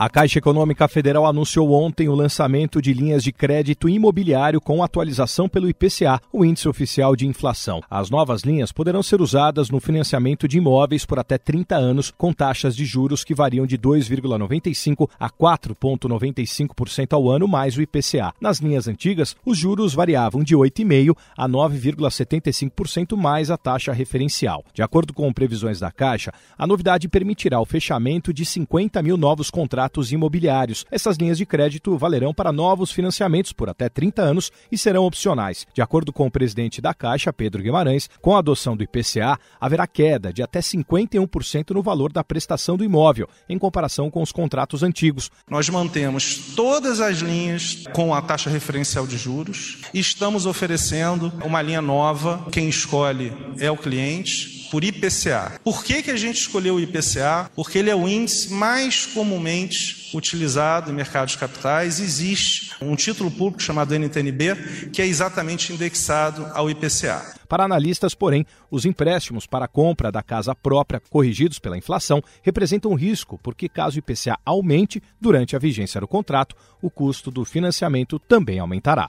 A Caixa Econômica Federal anunciou ontem o lançamento de linhas de crédito imobiliário com atualização pelo IPCA, o índice oficial de inflação. As novas linhas poderão ser usadas no financiamento de imóveis por até 30 anos, com taxas de juros que variam de 2,95% a 4,95% ao ano, mais o IPCA. Nas linhas antigas, os juros variavam de 8,5% a 9,75% mais a taxa referencial. De acordo com previsões da Caixa, a novidade permitirá o fechamento de 50 mil novos contratos contratos imobiliários. Essas linhas de crédito valerão para novos financiamentos por até 30 anos e serão opcionais. De acordo com o presidente da Caixa, Pedro Guimarães, com a adoção do IPCA, haverá queda de até 51% no valor da prestação do imóvel, em comparação com os contratos antigos. Nós mantemos todas as linhas com a taxa referencial de juros e estamos oferecendo uma linha nova. Quem escolhe é o cliente por IPCA. Por que, que a gente escolheu o IPCA? Porque ele é o índice mais comumente utilizado em mercados capitais. Existe um título público chamado NTNB, que é exatamente indexado ao IPCA. Para analistas, porém, os empréstimos para a compra da casa própria, corrigidos pela inflação, representam risco, porque caso o IPCA aumente durante a vigência do contrato, o custo do financiamento também aumentará.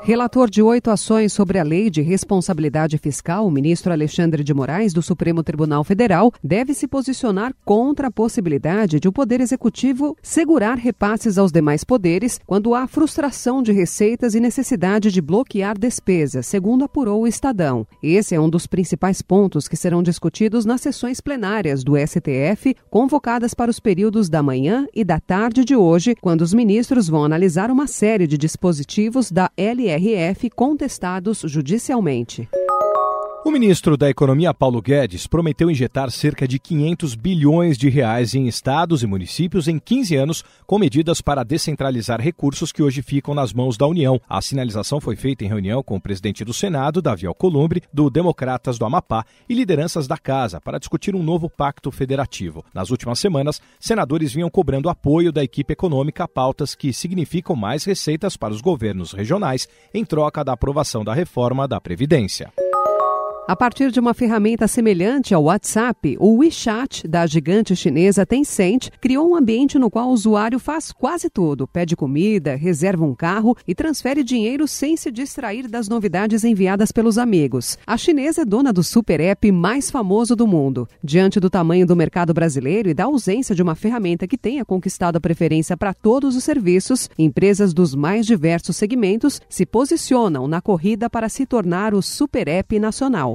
Relator de oito ações sobre a Lei de Responsabilidade Fiscal, o ministro Alexandre de Moraes, do Supremo Tribunal Federal, deve se posicionar contra a possibilidade de o Poder Executivo segurar repasses aos demais poderes quando há frustração de receitas e necessidade de bloquear despesas, segundo apurou o Estadão. Esse é um dos principais pontos que serão discutidos nas sessões plenárias do STF, convocadas para os períodos da manhã e da tarde de hoje, quando os ministros vão analisar uma série de dispositivos da LE TRF contestados judicialmente. O ministro da Economia, Paulo Guedes, prometeu injetar cerca de 500 bilhões de reais em estados e municípios em 15 anos, com medidas para descentralizar recursos que hoje ficam nas mãos da União. A sinalização foi feita em reunião com o presidente do Senado, Davi Alcolumbre, do Democratas do Amapá e lideranças da Casa para discutir um novo pacto federativo. Nas últimas semanas, senadores vinham cobrando apoio da equipe econômica a pautas que significam mais receitas para os governos regionais em troca da aprovação da reforma da Previdência. A partir de uma ferramenta semelhante ao WhatsApp, o WeChat da gigante chinesa Tencent criou um ambiente no qual o usuário faz quase tudo: pede comida, reserva um carro e transfere dinheiro sem se distrair das novidades enviadas pelos amigos. A chinesa é dona do super app mais famoso do mundo. Diante do tamanho do mercado brasileiro e da ausência de uma ferramenta que tenha conquistado a preferência para todos os serviços, empresas dos mais diversos segmentos se posicionam na corrida para se tornar o super app